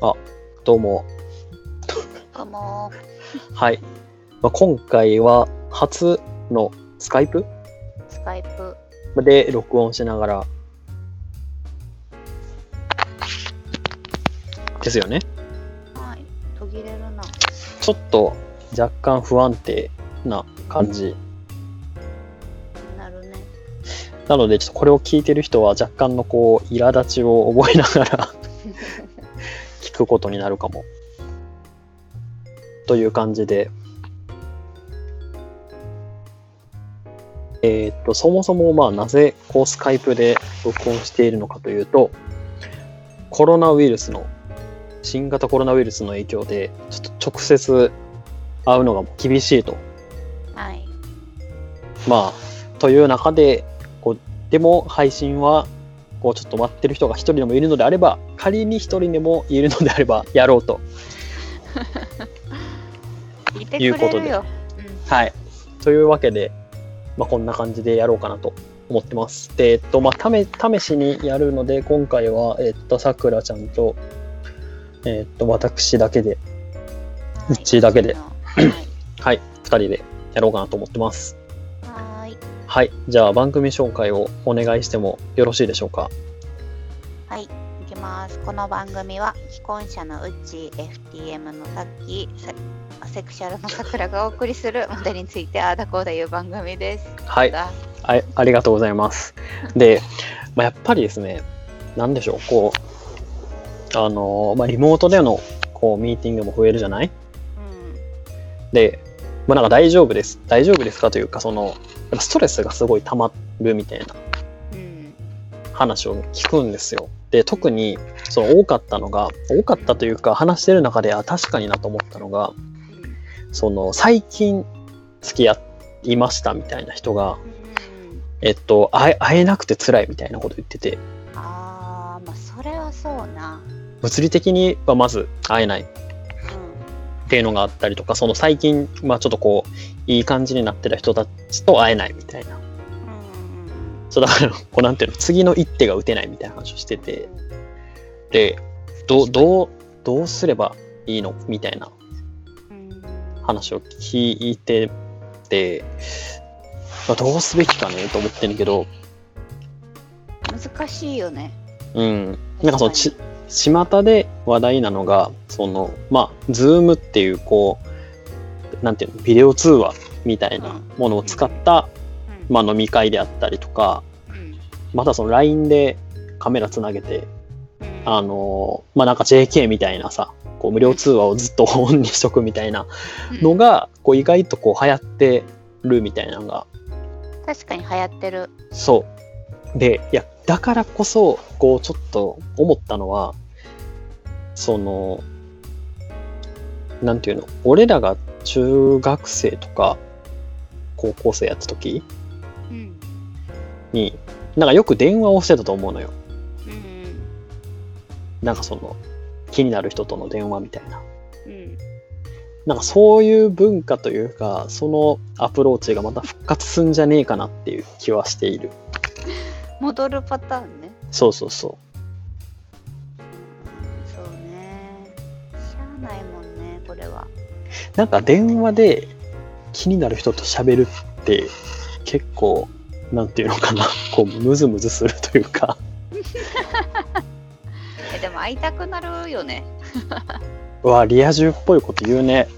どうも。どうもはい。まあ、今回は初のスカイプ？スカイプで録音しながら。ですよね。はい途切れるなちょっと若干不安定な感じ。なるねなので、ちょっとこれを聞いてる人は若干のこう、苛立ちを覚えながら聞くことになるかも。という感じで。えーっと、そもそもまあなぜこうスカイプで録音しているのかというと、コロナウイルスの、新型コロナウイルスの影響で、ちょっと直接会うのが厳しいと。はいまあ、という中で、こうでも配信は、こうちょっと待ってる人が一人でもいるのであれば、仮に一人でもいるのであれば、やろうと。いうことではい。というわけで、まあ、こんな感じでやろうかなと思ってます。で、えっと、まあ、ため、試しにやるので、今回は、えっと、さくらちゃんと、えっと、私だけで、ううちだけではい はい、二人でやろうかなと思ってます。はーいはい。じゃあ、番組紹介をお願いしてもよろしいでしょうか？はいいきますこの番組は既婚者のうち FTM のさっきセセクシャルのさくらがお送りするモデルについてああだこうだいう番組ですはい。だあありがとうございます。で、まあ、やっぱりですね、なんでしょう、こう、あの、まあ、リモートでのこうミーティングも増えるじゃない？うんで、まあ、なんか大丈夫です。大丈夫ですかというか、その、やっぱストレスがすごい溜まるみたいなうん話を聞くんですよ。で、特に、その多かったのが、多かったというか、話してる中で、あ、確かになと思ったのが、その、最近付き合いましたみたいな人が、うんえっと、会え会えなくて辛いみたいなこと言ってて、あーまあそれはそうな物理的にはまず会えないっうていうのがあったりとか、その最近、まあちょっとこう、いい感じになってる人たちと会えないみたいな。んうんそうだから、こうなんていうの、次の一手が打てないみたいな話をしてて、で、どう、どう、どうすればいいのみたいな。うん話を聞いてて、まあ、どうすべきかねと思ってんだけど、難しいよね。うん。なんかそのち、巷で話題なのが、その、まあ、ズームっていう、こう、なんていうの、ビデオ通話みたいなものを使った、まあ、飲み会であったりとか、うん。またその LINE でカメラつなげて、うん。あの、まあ、なんか JK みたいなさ、こう無料通話をずっとオンにしとくみたいなのが、こう意外とこう流行ってるみたいなのが、確かに流行ってる。そう。で、いや、だからこそ、こうちょっと思ったのは、その、なんていうの、俺らが中学生とか高校生やった時うんに、なんかよく電話をしてたと思うのよ。うんなんかその、気になる人との電話みたいな。うんなんかそういう文化というか、そのアプローチがまた復活すんじゃねえかなっていう気はしている。戻るパターンねそうそうそなんか電話で気になる人と喋るって結構、なんていうのかな、こうムズムズするというか、えでも会いたくなるよね うわ、リア充っぽいこと言うね。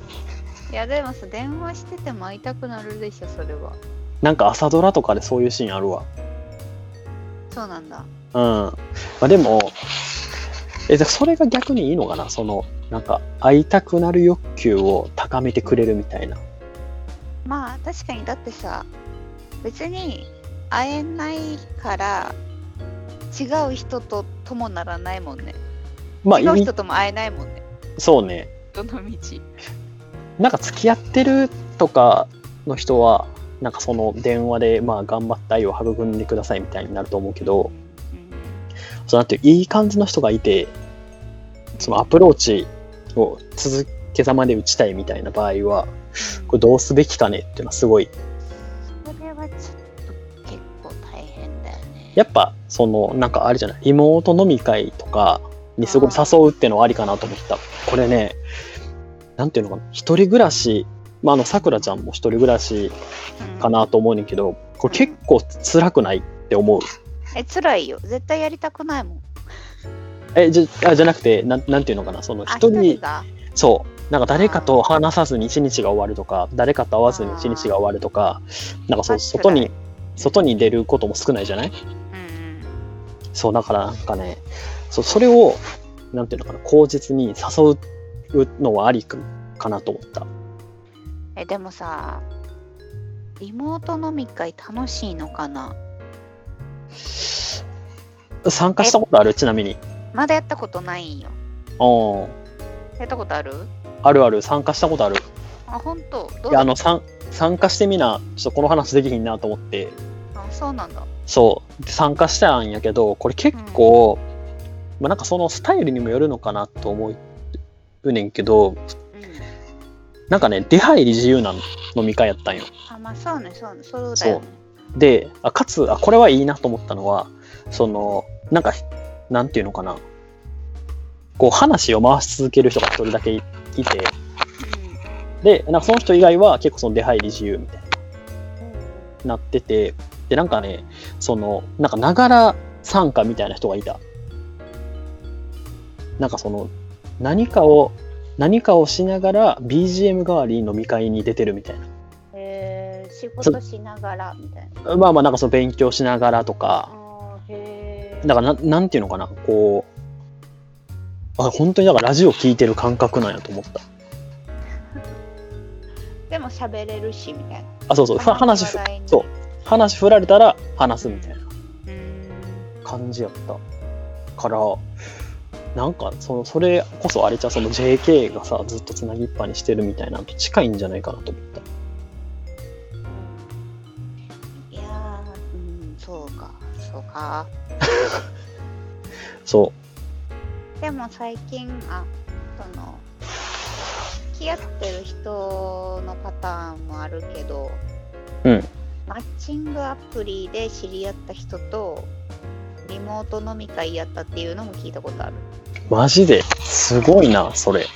いやでもさ電話してても会いたくなるでしょそれはなんか朝ドラとかでそういうシーンあるわ。そうなんだうん。まあでも、え、じゃあそれが逆にいいのかな？その、なんか会いたくなる欲求を高めてくれるみたいな。まあ確かにだってさ別に会えないから違う人とともならないもんね。まあ、い違う人とも会えないもんね。そうね。どの道。なんか付き合ってるとかの人は、なんかその電話で、まあ頑張って愛を育んでくださいみたいになると思うけど、うんそうなっていい感じの人がいて、そのアプローチを続けざまで打ちたいみたいな場合は、これどうすべきかねっていうのはすごい、それはちょっと結構大変だよねやっぱそのなんかあれじゃない、リモート飲み会とか、にすごい誘うっていうのはありかなと思った。これね、なんていうのかな、一人暮らし、まあ、あの、さくらちゃんも一人暮らしうんかなと思うねんけど、これ結構辛くないって思う。え、辛いよ。絶対やりたくないもん。え、じゃ、あじゃなくて、なん、なんていうのかな、そのあ、一人、が？そう、なんか誰かと話さずに一日が終わるとか、誰かと会わずに一日が終わるとか、なんかそう、あ外に辛い、外に出ることも少ないじゃない？うんうん。そう、だからなんかね、そうそれを、なんていうのかな、口実に誘うのはありかかなと思った。え、でもさ、リモート飲み会楽しいのかな？参加したことある？ちなみに。まだやったことないんよ。うん。やったことある？あるある、参加したことある。あ、本当？どういや、あの、参参加してみな、ちょっとこの話できひんなと思って、あ、そうなんだ。そう、で参加したんやけど、これ結構、まあなんかそのスタイルにもよるのかなと思うねんけど、うん。なんかね、出入り自由な飲み会やったんよ。あ、まあそうね、そうね、そうだよね。で、あかつあ、これはいいなと思ったのは、その、なんか、なんていうのかな、こう話を回し続ける人が一人だけいて、で、なんかその人以外は結構その出入り自由みたいになってて、で、なんかね、その、なんかながら参加みたいな人がいた。なんかその、何かを、何かをしながら BGM 代わりに飲み会に出てるみたいな。えー、仕事しながらみたいな。まあまあなんかその勉強しながらとか、だからななんていうのかな、こう、あ、本当にだからラジオ聞いてる感覚なんやと思った。でも喋れるしみたいな。あ、そうそう、ふ話ふそう。話振られたら話すみたいな感じやった。から、なんかそのそれこそあれじゃう？その JK がさずっとつなぎっぱにしてるみたいなのと近いんじゃないかなと思っ そうでも最近、あ、その、付き合ってる人のパターンもあるけど、うんマッチングアプリで知り合った人と、リモート飲み会やったっていうのも聞いたことある。う、マジで？すごいな、それ。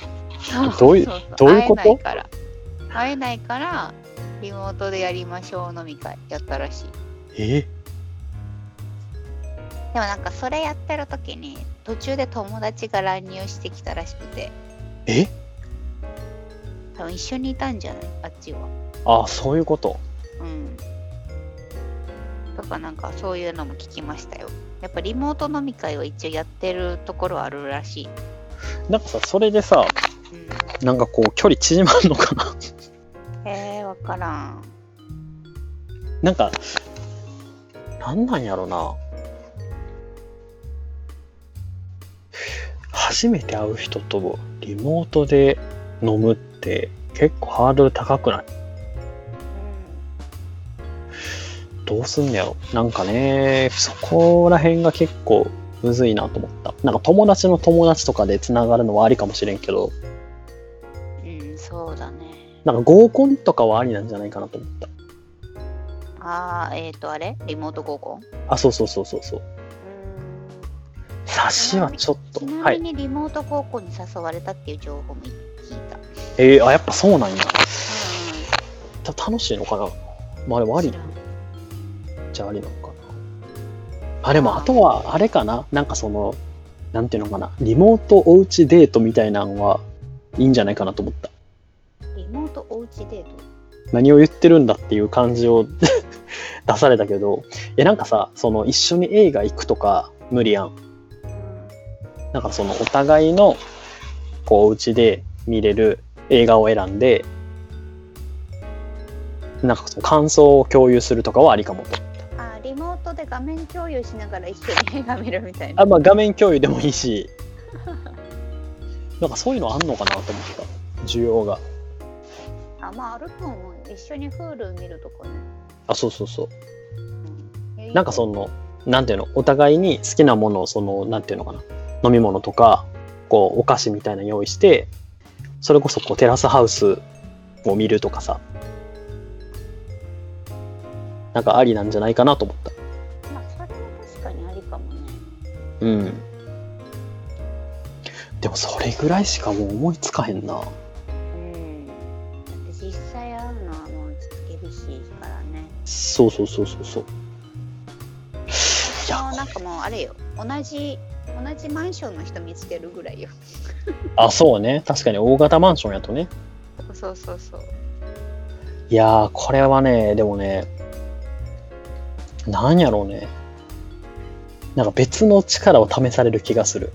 どういうどういうこと？会えないから。会えないから、リモートでやりましょう飲み会やったらしい。え？でもなんかそれやってる時に途中で友達が乱入してきたらしくて。え？多分一緒にいたんじゃない？あっちは。あ、そういうこと？うん。とかなんかそういうのも聞きましたよ。やっぱリモート飲み会を一応やってるところあるらしい、なんかさ、それでさ、うん、なんかこう、距離縮まんのかな？えー、わからん。なんか、なんなんやろな。初めて会う人とリモートで飲むって結構ハードル高くない？どうすんねやろ？なんかね、そこら辺が結構むずいなと思った。なんか友達の友達とかでつながるのはありかもしれんけど、うん、うん、そうだねなんか合コンとかはありなんじゃないかなと思った。ああえっ、ー、とあれ？リモート合コン？あ、そうそうそうそうそう。差しはちょっとち。なはい。みにリモート合コンに誘われたっていう情報も聞いた、えー、あ、やっぱそうなんや。うた楽しいのかな？まあでもありじゃありなのかな。あ、でもあとはあれかななんかその、なんていうのかなリモートおうちデートみたいなのはいいんじゃないかなと思った。リモートおうちデート？何を言ってるんだっていう感じを 出されたけど、いやなんかさ、その一緒に映画行くとか無理やん。なんかそのお互いのこうお家で見れる映画を選んで、なんかその感想を共有するとかはありかもと。あリモートで画面共有しながら一緒に 映画見るみたいなあまあ画面共有でもいいし、なんかそういうのあんのかなと思った。需要が。あまああると思うよ一緒に Hulu 見るとかね、あ、そうそうそう。うんなんかその、なんていうの、お互いに好きなものを、その、なんていうのかな、飲み物とか、こう、お菓子みたいなの用意して、それこそこう、テラスハウスを見るとかさ、なんかありなんじゃないかなと思った。まあそれは確かにありかもねうん。でもそれぐらいしかもう思いつかへんな。うん。だって実際会うのはもうちょっと厳しいからね。そうそうそうそうそう。いやなんかもうあれよ。同じ、同じマンションの人見つけるぐらいよ。あ、そうね。確かに大型マンションやとね。そうそうそう。いやー、これはね、でもね、なんやろうね。なんか別の力を試される気がする。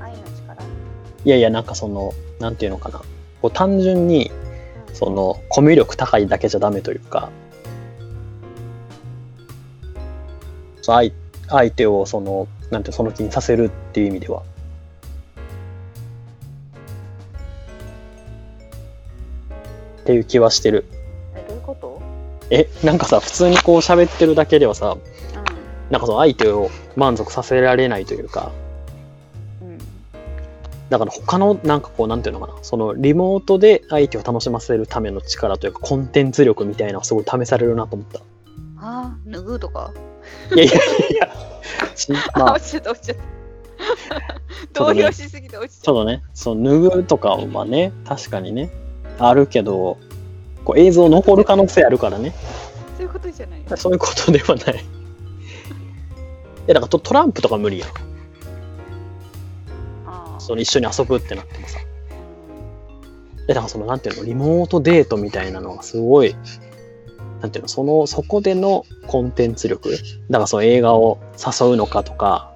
愛の力？いやいや、なんかその、なんていうのかな。こう単純に、その、コミュ力高いだけじゃダメというか、相相手をその、なんてその気にさせるっていう意味では。っていう気はしてる。え、どういうこと？え、なんかさ、普通にこう喋ってるだけではさ、うなんかその相手を満足させられないというか、ん。うん。だから他のなんかこうなんていうのかな、そのリモートで相手を楽しませるための力というかコンテンツ力みたいなのがすごい試されるなと思った。ああ、脱ぐとか？いやいやいや、しまあ、あ、落ちちゃった、落ちちゃった。動揺しすぎて落ちちゃっちょっとね、その脱ぐとかはね、確かにね、あるけど、こう映像残る可能性あるからね、た。そういうことじゃない。そういうことではない。いや、だからトトランプとか無理やん。その一緒に遊ぶってなってもさ。うんで、だからその、なんていうの、リモートデートみたいなのがすごい、なんていうの、その、そこでのコンテンツ力、だからその映画を誘うのかとか、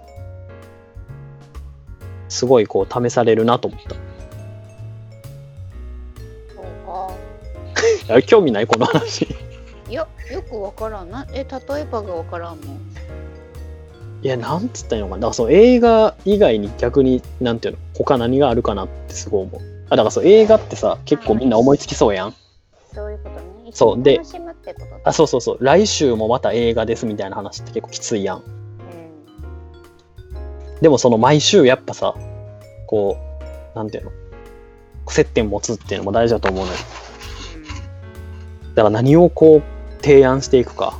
すごいこう試されるなと思った。そうか。興味ない？この話。いや、よくわからんな。え、例えばがわからんもん。いや、なんつったらいいのかな。だからその映画以外に逆に、なんていうの、他何があるかなってすごい思う。あ、だからそう映画ってさ、結構みんな思いつきそうやん。そうであ、そうそうそう。来週もまた映画ですみたいな話って結構きついやん。うん。でもその毎週やっぱさ、こう、なんていうの、接点持つっていうのも大事だと思うのよ。だから何をこう提案していくか。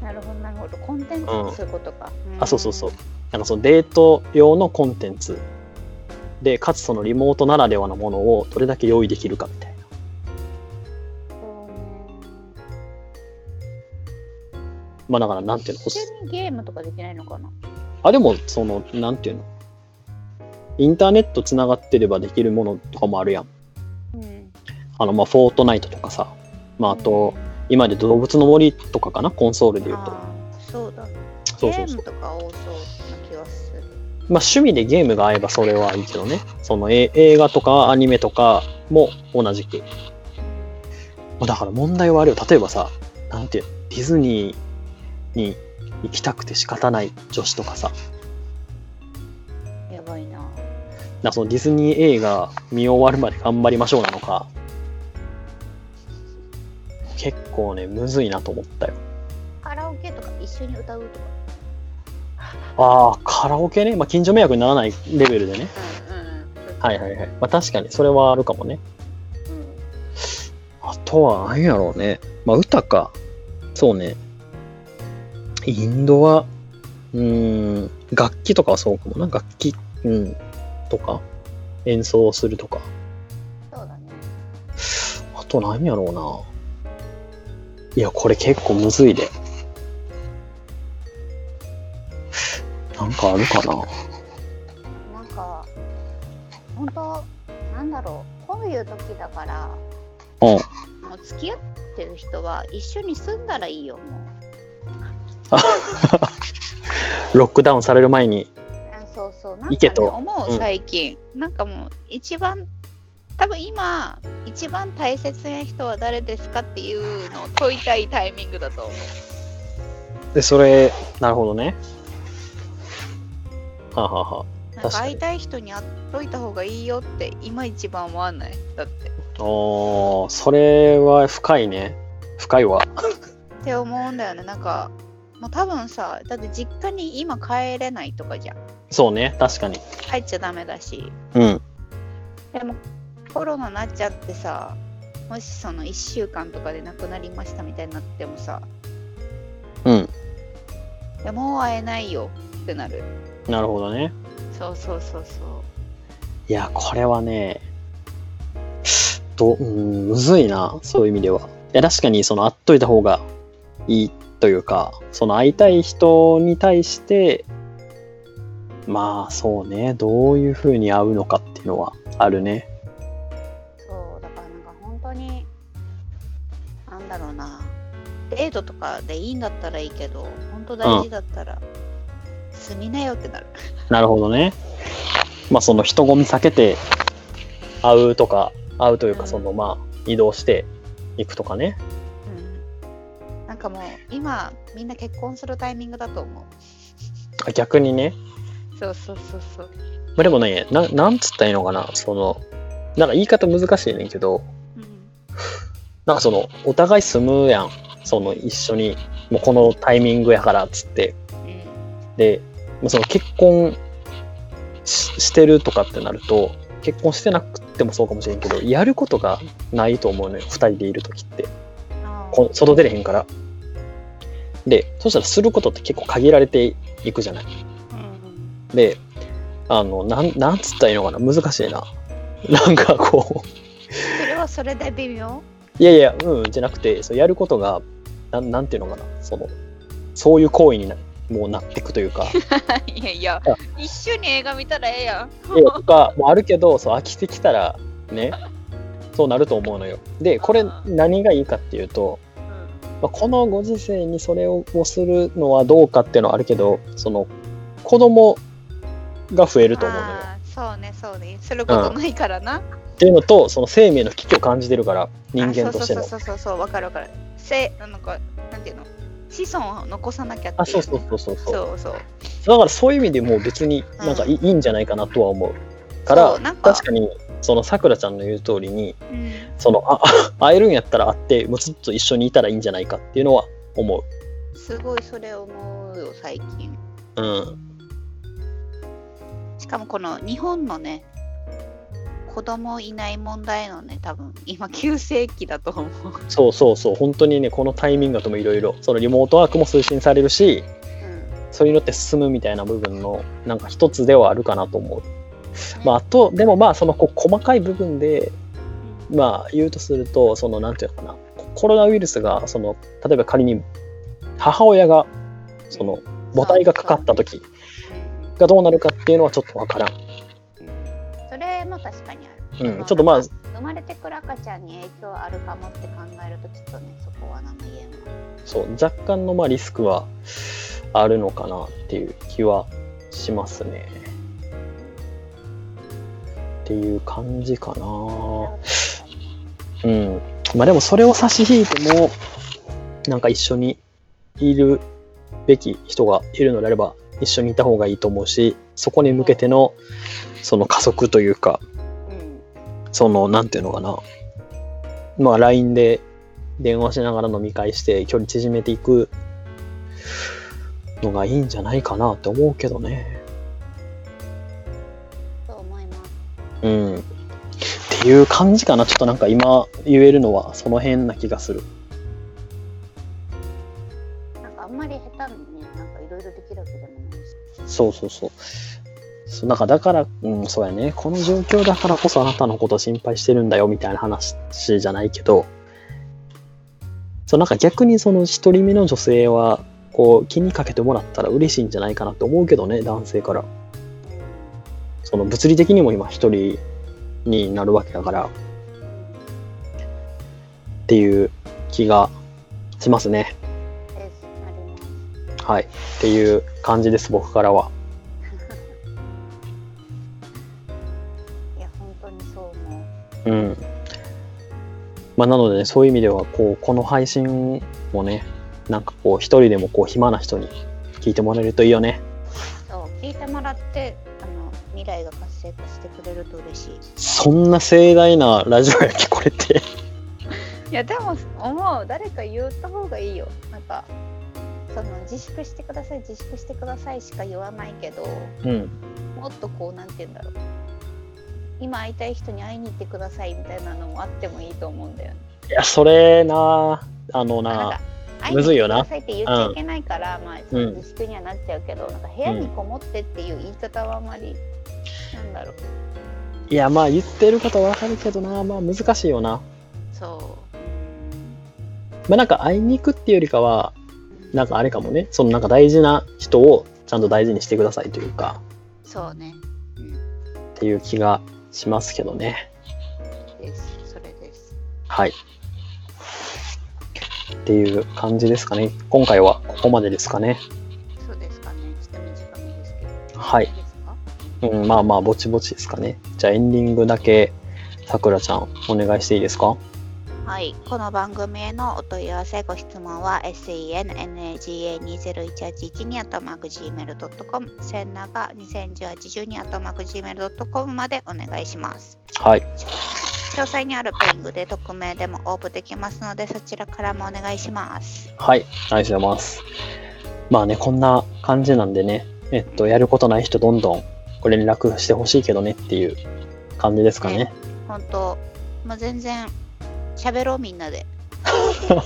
うん、なるほど、なるほど。コンテンツうんってそういうことか。あ、そうそうそう。なんかそのデート用のコンテンツで、かつそのリモートならではのものをどれだけ用意できるかみたいな。まあだからなんていうの、普通にゲームとかできないのかな？あ、でもその、なんていうの、インターネットつながってればできるものとかもあるやん。うん。あの、まあ、フォートナイトとかさ、まあ、あと、今で動物の森とかかな、コンソールで言うと。そうだ。そうそうそうゲーム。とか多そうな気がする。まあ、趣味でゲームが合えばそれはいいけどね。そのえ映画とかアニメとかも同じく。まあだから問題はあるよ。例えばさ、なんていうの？ディズニーに行きたくて仕方ない女子とかさ、やばいな。なそのディズニー映画見終わるまで頑張りましょうなのか、結構ね、むずいなと思ったよ。カラオケとか一緒に歌うとか。ああ、カラオケね。まあ、近所迷惑にならないレベルでね。はいはいはい。まあ、確かにそれはあるかもね。うん。あとは何やろうね。まあ歌か。そうね。インドは、うーん、楽器とかはそうかもな。楽器、うん、とか、演奏するとか。そうだね。あと何やろうな。いや、これ結構むずいで。なんかあるかな。なんか、本当なんだろう。こういう時だから、うん。もう付き合ってる人は一緒に住んだらいいよ、もう。ロックダウンされる前に。あそうそう。なんか、ね、いけと思ううん最近。なんかもう、一番、多分今、一番大切な人は誰ですかっていうのを問いたいタイミングだと思う。で、それ、なるほどね。はあ、はあはなん確かにか会いたい人に会っといた方がいいよって今一番思わない？だって。あ、おーそれは深いね。深いわ。って思うんだよね。なんか、もう多分さ、だって実家に今帰れないとかじゃん。そうね、確かに。帰っちゃダメだし。うん。でもコロナなっちゃってさ、もしその1週間とかで亡くなりましたみたいになってもさ、うん。いやもう会えないよってなる。なるほどね。そうそうそうそう。いや、これはね、ど、うん、むずいな、そういう意味では。いや、確かに、その、会っといた方がいいというか、その、会いたい人に対して、まあ、そうね、どういうふうに会うのかっていうのはあるね。そうだからなんか本当になんだろうなデートとかでいいんだったらいいけど本当大事だったら、住みなよってなるなるほどね。まあ、その、人混み避けて会うとか、会うというか、その、まあ、移動していくとかね。うんなんかもう今みんな結婚するタイミングだと思う。あ逆にね、そうそうそうそう。まあ、でもねな、なんつったらいいのかな、その、なんか言い方難しいねんけど、うん。なんかその、お互い住むやん。その、一緒に、もうこのタイミングやからっつって。うん。で、まあその結婚ししてるとかってなると、結婚してなくてもそうかもしれんけど、やることがないと思うのよ、二人でいるときって。こ外出れへんから。で、そしたらすることって結構限られていくじゃない。で、あの、なん、なんつったらいいのかな。難しいな。なんかこう、それはそれで微妙？いやいや、うん、じゃなくて、そうやることが、なんなんていうのかな、その、そういう行為になもうなっていくというか、いやいやあ一緒に映画見たらええやん。でとかもあるけど、そう飽きてきたら、ね、そうなると思うのよ。で、これ何がいいかっていうと、まあこのご時世にそれををするのはどうかっていうのはあるけど、その、子供が増えると思うのよ。そうねそうねすることないからな、っていうのと、その生命の危機を感じてるから、人間としてのあ。そうそうそうそうそうわかるわかるせなんかなんていうの？子孫を残さなきゃっていあ、そうそうそうそうそう。そうそうだからそういう意味でもう別になんかいい,、いいんじゃないかなとは思う。から確かにそのさくらちゃんの言う通りにうんそのああ 会えるんやったら会ってもうずっと一緒にいたらいいんじゃないかっていうのは思すごいそれ思うよ最近う。うん。しかもこの日本のね子供いない問題のね多分今急世紀だと思う、そうそうそう本当にねこのタイミングだともいろいろそのリモートワークも推進されるしそういうのって進むみたいな部分のなんか一つではあるかなと思う。まああとでもまあそのこう細かい部分でまあ言うとするとそのなんていうのかな。コロナウイルスがその例えば仮に母親がその母体がかかった時がどうなるかっていうのはちょっとわからん。それも確かにある、うん、ちょっとまあ生まれてくる赤ちゃんに影響あるかもって考えるとちょっとねそこは何も言えんわそう若干のまあリスクはあるのかなっていう気はしますね。っていう感じかな。うん。まあでもそれを差し引いても、なんか一緒にいるべき人がいるのであれば、一緒にいた方がいいと思うし、そこに向けての、その加速というか、うんその、なんていうのかな。まあ LINE で電話しながら飲み会して距離縮めていくのがいいんじゃないかなって思うけどね。うん。っていう感じかな。ちょっとなんか今言えるのはその辺な気がする。なんかあんまり下手にねなんかいろいろできるわけでもないしそうそうそう。そうなんかだから、うん、そうやね。この状況だからこそあなたのこと心配してるんだよみたいな話じゃないけど、そうなんか逆にその一人目の女性は、こう気にかけてもらったら嬉しいんじゃないかなって思うけどね、男性から。その物理的にも今一人になるわけだからっていう気がしますね。はい。っていう感じです、僕からは。いや本当にそう思ううん。まあ、なので、ね、そういう意味では、こう、この配信もね、なんかこう、一人でもこう、暇な人に聞いてもらえるといいよね。そう聞いてもらって未来が活性化してくれると嬉しい。そんな盛大なラジオやっけ、これって。いやでも思う。誰か言った方がいいよ。なんかその自粛してください自粛してくださいしか言わないけどうん。もっとこうなんて言うんだろう。今会いたい人に会いに行ってくださいみたいなのもあってもいいと思うんだよね。いや、それな、あのなむずいよな。に来てくださいって言っちゃいけないから、まあそのうん自粛にはなっちゃうけど、なんか部屋にこもってっていう言い方はあまり、なんだろういや、まあ言ってることわかるけどな、まあ難しいよな。そう。まあなんか会いに行くっていうよりかは、なんかあれかもね、そのなんか大事な人をちゃんと大事にしてくださいというか、そうね。うん。っていう気がしますけどね。です。それです。はい。っていう感じですかね。今回はここまでですかね。そうですかね。ちょっと短めですけど。はいうん、まあまあ、ぼちぼちですかね。じゃあエンディングだけ、さくらちゃん、お願いしていいですか？はい、この番組へのお問い合わせ、ご質問は sennagaga201812 にあとマーク gmail.com、センナが201812にあとマーク gmail.com までお願いします。はい。詳細にあるペイングで匿名でも応募できますので、そちらからもお願いします。はい。ありがとうございます。まあね、こんな感じなんでね、えっと、やることない人どんどんご連絡してほしいけどねっていう感じですかね。本当、もう全然喋ろうみんなで。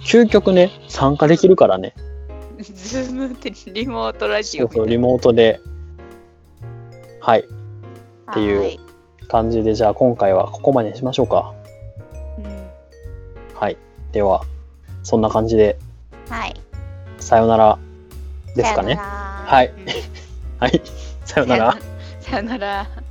究極ね、参加できるからね。ズームってリモートラジオそうリモートで。はい。ていうはい感じで、じゃあ今回はここまでにしましょうか。うんはい。では、そんな感じで、はい。さよならですかね。はいうんはい。さよなら。さよなら。